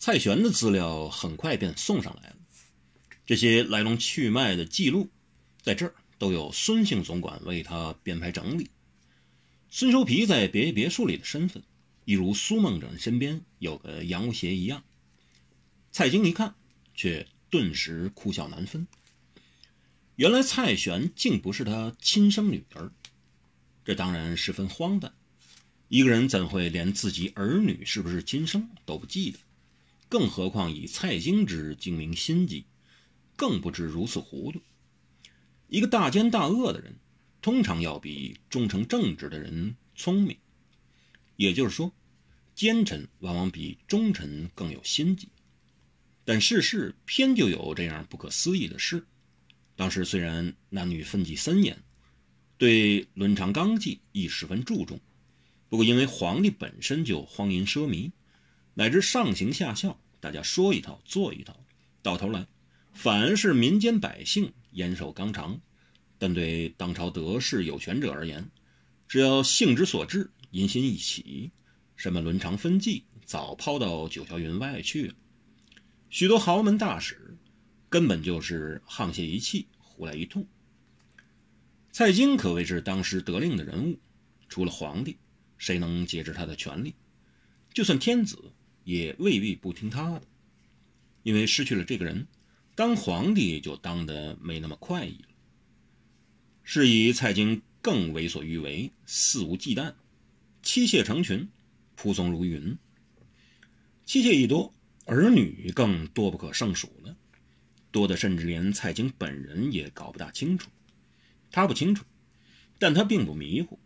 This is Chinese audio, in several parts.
蔡玄的资料很快便送上来了，这些来龙去脉的记录，在这儿都有孙姓总管为他编排整理。孙收皮在别别墅里的身份，一如苏梦枕身边有个杨无邪一样。蔡京一看，却顿时哭笑难分。原来蔡玄竟不是他亲生女儿，这当然十分荒诞。一个人怎会连自己儿女是不是亲生都不记得？更何况以蔡京之精明心计，更不知如此糊涂。一个大奸大恶的人，通常要比忠诚正直的人聪明。也就是说，奸臣往往比忠臣更有心计。但世事偏就有这样不可思议的事。当时虽然男女分际森严，对伦常纲纪亦十分注重。不过，因为皇帝本身就荒淫奢靡，乃至上行下效，大家说一套做一套，到头来反而是民间百姓严守纲常。但对当朝得势有权者而言，只要性之所至，淫心一起，什么伦常分际早抛到九霄云外去了。许多豪门大使根本就是沆瀣一气，胡来一通。蔡京可谓是当时得令的人物，除了皇帝。谁能节制他的权力？就算天子也未必不听他的，因为失去了这个人，当皇帝就当得没那么快意了。是以蔡京更为所欲为，肆无忌惮，妻妾成群，仆从如云。妻妾一多，儿女更多不可胜数了，多的甚至连蔡京本人也搞不大清楚。他不清楚，但他并不迷糊。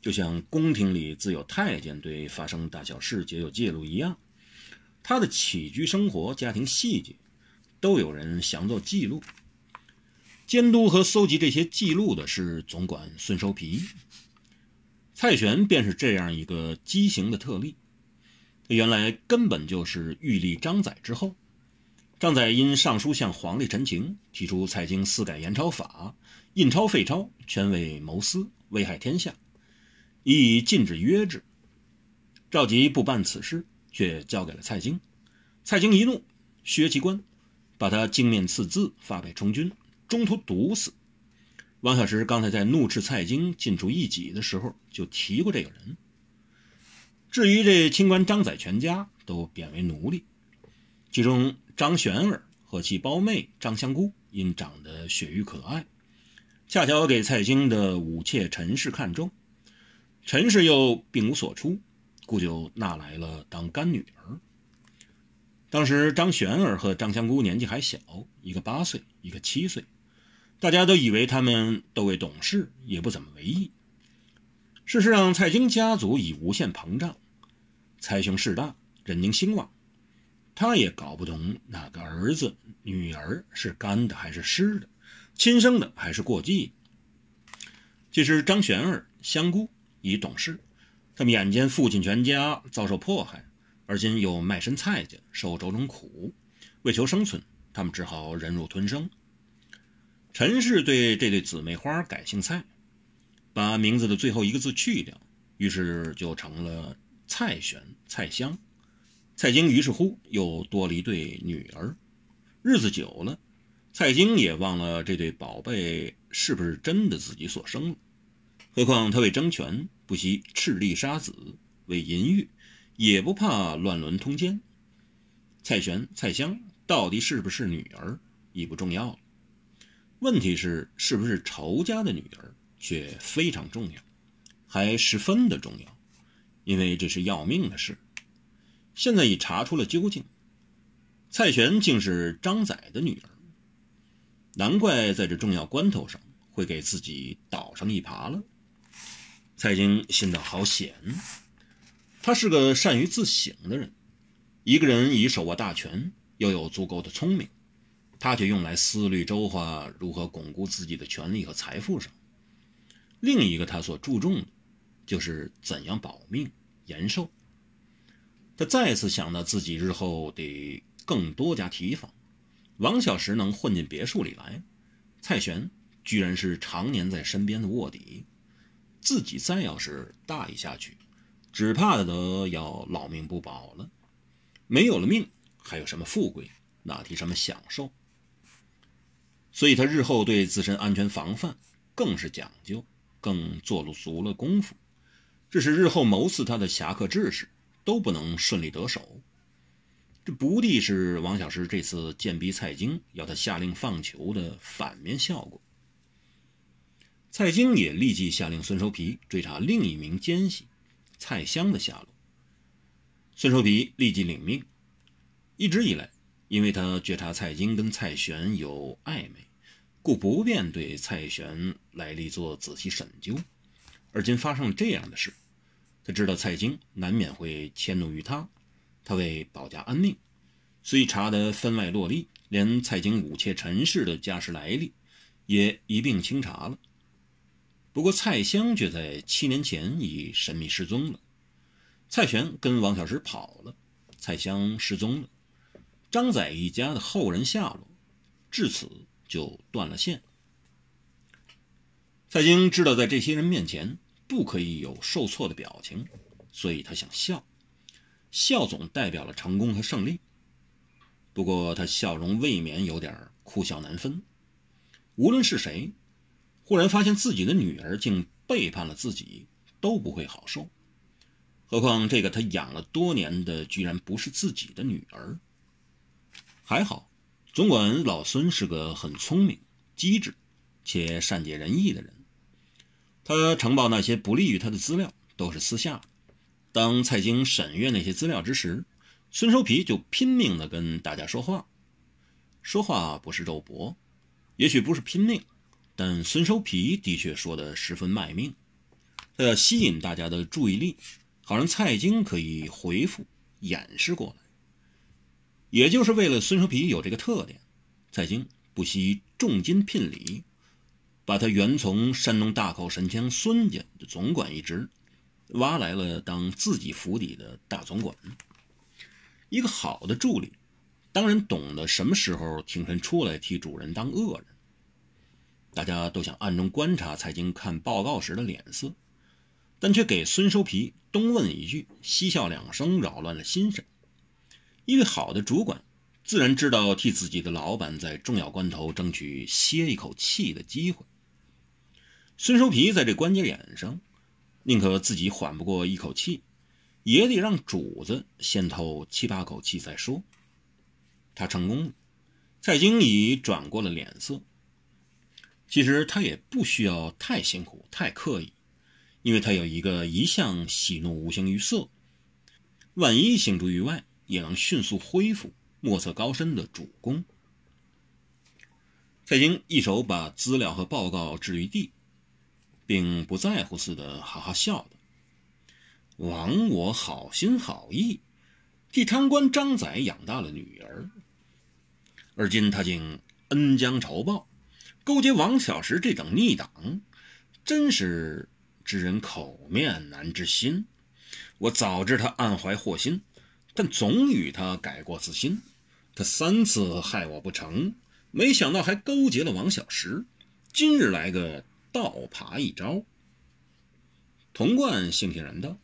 就像宫廷里自有太监对发生大小事皆有记录一样，他的起居生活、家庭细节，都有人详作记录。监督和搜集这些记录的是总管孙收皮。蔡玄便是这样一个畸形的特例。他原来根本就是御立张载之后。张载因上书向皇帝陈情，提出蔡京私改严钞法、印钞废钞，全为谋私，危害天下。亦禁止约制，赵佶不办此事，却交给了蔡京。蔡京一怒，削其官，把他镜面刺字，发配充军，中途毒死。王小石刚才在怒斥蔡京尽出一己的时候，就提过这个人。至于这清官张载全家，都贬为奴隶，其中张玄儿和其胞妹张香姑，因长得雪玉可爱，恰巧给蔡京的武妾陈氏看中。陈氏又并无所出，故就纳来了当干女儿。当时张玄儿和张香姑年纪还小，一个八岁，一个七岁，大家都以为他们都未懂事，也不怎么为意。事实上，蔡京家族已无限膨胀，财雄势大，人丁兴旺，他也搞不懂哪个儿子、女儿是干的还是湿的，亲生的还是过继。其实张玄儿、香姑。已懂事，他们眼见父亲全家遭受迫害，而今又卖身蔡家，受种种苦，为求生存，他们只好忍辱吞声。陈氏对这对姊妹花改姓蔡，把名字的最后一个字去掉，于是就成了蔡玄、蔡香。蔡京于是乎又多了一对女儿。日子久了，蔡京也忘了这对宝贝是不是真的自己所生了。何况他为争权，不惜赤力杀子；为淫欲，也不怕乱伦通奸。蔡玄、蔡香到底是不是女儿，已不重要了。问题是，是不是仇家的女儿，却非常重要，还十分的重要，因为这是要命的事。现在已查出了究竟，蔡玄竟是张载的女儿，难怪在这重要关头上会给自己倒上一耙了。蔡京心道好险，他是个善于自省的人。一个人已手握大权，又有足够的聪明，他却用来思虑周化如何巩固自己的权利和财富上。另一个他所注重的，就是怎样保命延寿。他再次想到自己日后得更多加提防。王小石能混进别墅里来，蔡玄居然是常年在身边的卧底。自己再要是大意下去，只怕得要老命不保了。没有了命，还有什么富贵，哪提什么享受？所以他日后对自身安全防范更是讲究，更做了足了功夫，致使日后谋刺他的侠客志士都不能顺利得手。这不地是王小石这次贱逼蔡京要他下令放囚的反面效果。蔡京也立即下令孙收皮追查另一名奸细蔡襄的下落。孙收皮立即领命。一直以来，因为他觉察蔡京跟蔡玄有暧昧，故不便对蔡玄来历做仔细审究。而今发生了这样的事，他知道蔡京难免会迁怒于他。他为保家安命，虽查得分外落力，连蔡京武妾陈氏的家世来历也一并清查了。不过蔡襄却在七年前已神秘失踪了，蔡玄跟王小石跑了，蔡襄失踪了，张载一家的后人下落至此就断了线。蔡京知道在这些人面前不可以有受挫的表情，所以他想笑。笑总代表了成功和胜利，不过他笑容未免有点哭笑难分。无论是谁，忽然发现自己的女儿竟背叛了自己，都不会好受。何况这个他养了多年的，居然不是自己的女儿。还好，总管老孙是个很聪明、机智且善解人意的人。他呈报那些不利于他的资料，都是私下。当蔡京审阅那些资料之时，孙收皮就拼命地跟大家说话。说话不是肉搏，也许不是拼命，但孙收皮的确说得十分卖命。他要吸引大家的注意力，好让蔡京可以回复掩饰过来。也就是为了孙收皮有这个特点，蔡京不惜重金聘礼，把他原从山东大口神枪孙家的总管一职。挖来了当自己府邸的大总管，一个好的助理，当然懂得什么时候挺身出来替主人当恶人。大家都想暗中观察蔡京看报告时的脸色，但却给孙收皮东问一句，西笑两声，扰乱了心神。一位好的主管，自然知道替自己的老板在重要关头争取歇一口气的机会。孙收皮在这关节眼上。宁可自己缓不过一口气，也得让主子先透七八口气再说。他成功了，蔡京已转过了脸色。其实他也不需要太辛苦、太刻意，因为他有一个一向喜怒无形于色，万一行出于外，也能迅速恢复、莫测高深的主公。蔡京一手把资料和报告置于地。并不在乎似的，哈哈笑道：“枉我好心好意，替贪官张载养大了女儿，而今他竟恩将仇报，勾结王小石这等逆党，真是知人口面难知心。我早知他暗怀祸心，但总与他改过自新。他三次害我不成，没想到还勾结了王小石，今日来个。”倒爬一招，童贯悻悻然道：“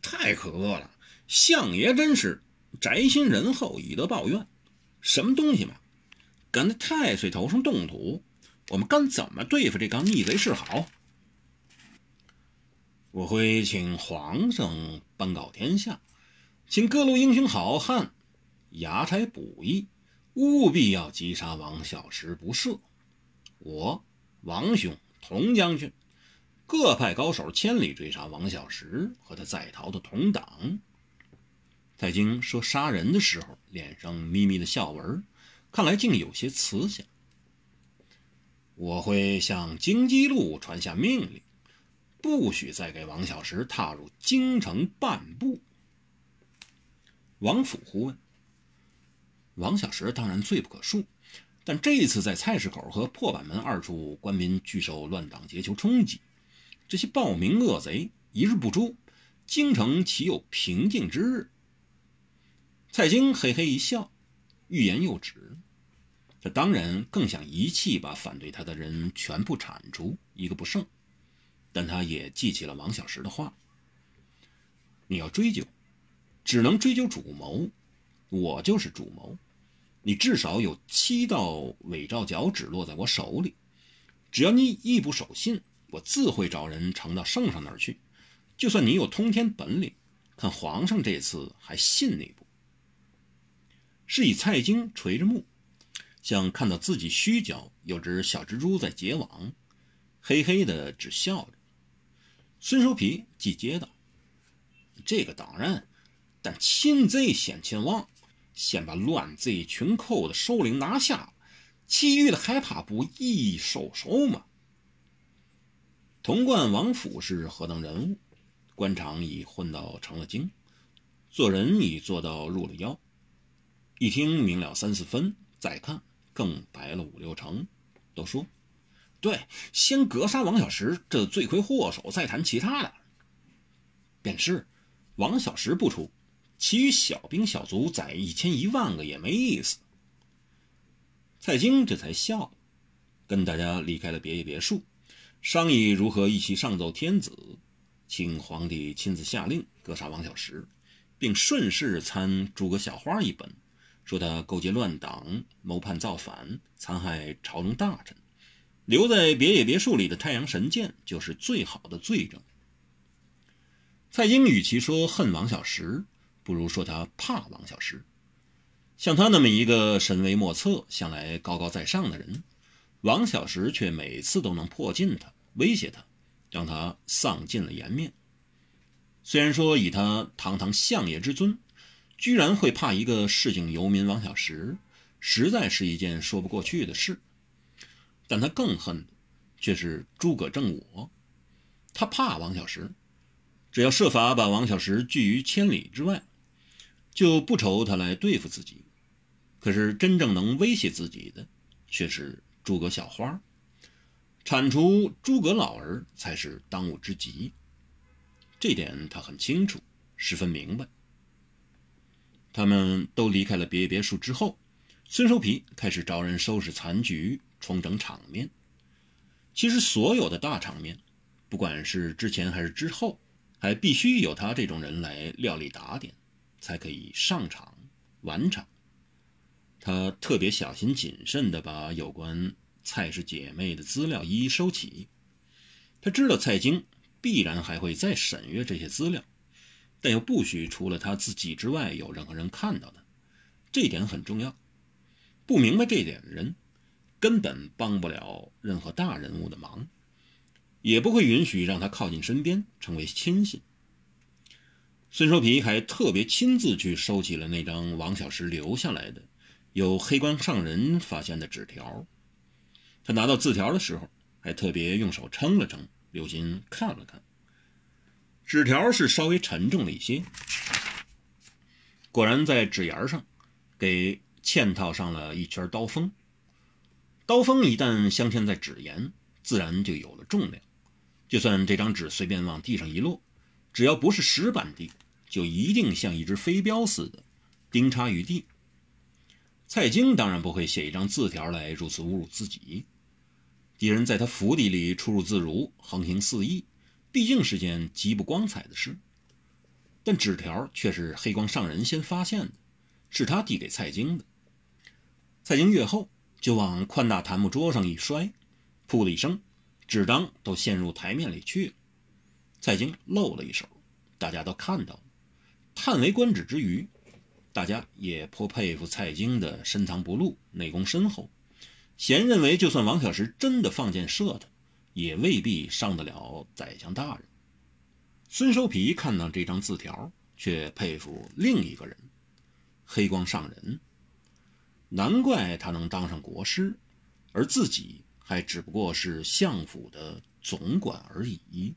太可恶了！相爷真是宅心仁厚，以德报怨。什么东西嘛，敢在太岁头上动土？我们该怎么对付这帮逆贼是好？我会请皇上颁告天下，请各路英雄好汉衙差捕役，务必要击杀王小石不赦。我王兄。”童将军，各派高手千里追杀王小石和他在逃的同党。蔡京说杀人的时候，脸上眯眯的笑纹，看来竟有些慈祥。我会向京畿路传下命令，不许再给王小石踏入京城半步。王府呼问：王小石当然罪不可恕。但这一次在菜市口和破板门二处，官民拒受乱党劫囚冲击，这些暴民恶贼一日不诛，京城岂有平静之日？蔡京嘿嘿一笑，欲言又止。他当然更想一气把反对他的人全部铲除，一个不剩。但他也记起了王小石的话：你要追究，只能追究主谋，我就是主谋，你至少有七道伪造脚趾落在我手里。只要你一不守信，我自会找人呈到圣上那儿去。就算你有通天本领，看皇上这次还信你不？”是以蔡京垂着目，像看到自己须脚有只小蜘蛛在结网，嘿嘿的只笑着。孙叔皮既接道：“这个当然，但擒贼先擒王，先把乱贼群寇的首领拿下，其余的还怕不易收手吗？”潼关王府是何等人物？官场已混到成了精，做人已做到入了妖。一听明了三四分，再看更白了五六成。都说对，先格杀王小石这罪魁祸首，再谈其他的。便是王小石不出，其余小兵小卒宰一千一万个也没意思。蔡京这才笑，跟大家离开了别野别墅，商议如何一起上奏天子，请皇帝亲自下令格杀王小石，并顺势参诸葛小花一本。说他勾结乱党，谋叛造反，残害朝中大臣，留在别野别墅里的太阳神剑就是最好的罪证。蔡京与其说恨王小石，不如说他怕王小石。像他那么一个神威莫测、向来高高在上的人，王小石却每次都能迫近他，威胁他，让他丧尽了颜面。虽然说以他堂堂相爷之尊。居然会怕一个市井游民王小石，实在是一件说不过去的事。但他更恨的却是诸葛正我。他怕王小石，只要设法把王小石拒于千里之外，就不愁他来对付自己。可是真正能威胁自己的，却是诸葛小花。铲除诸葛老儿才是当务之急。这点他很清楚，十分明白。他们都离开了别别墅之后，孙收皮开始找人收拾残局，重整场面。其实，所有的大场面，不管是之前还是之后，还必须有他这种人来料理打点，才可以上场完场。他特别小心谨慎地把有关蔡氏姐妹的资料一一收起。他知道蔡京必然还会再审阅这些资料。但又不许除了他自己之外有任何人看到的，这点很重要。不明白这点的人，根本帮不了任何大人物的忙，也不会允许让他靠近身边，成为亲信。孙收皮还特别亲自去收起了那张王小石留下来的、由黑关上人发现的纸条。他拿到字条的时候，还特别用手称了称，留心看了看。纸条是稍微沉重了一些，果然在纸沿上给嵌套上了一圈刀锋。刀锋一旦镶嵌在纸沿，自然就有了重量。就算这张纸随便往地上一落，只要不是石板地，就一定像一只飞镖似的钉插于地。蔡京当然不会写一张字条来如此侮辱自己。敌人在他府邸里出入自如，横行肆意。毕竟是件极不光彩的事，但纸条却是黑光上人先发现的，是他递给蔡京的。蔡京阅后就往宽大檀木桌上一摔，噗的一声，纸张都陷入台面里去了。蔡京露了一手，大家都看到了，叹为观止之余，大家也颇佩服蔡京的深藏不露、内功深厚，咸认为就算王小石真的放箭射他。也未必伤得了宰相大人。孙收皮看到这张字条，却佩服另一个人——黑光上人。难怪他能当上国师，而自己还只不过是相府的总管而已。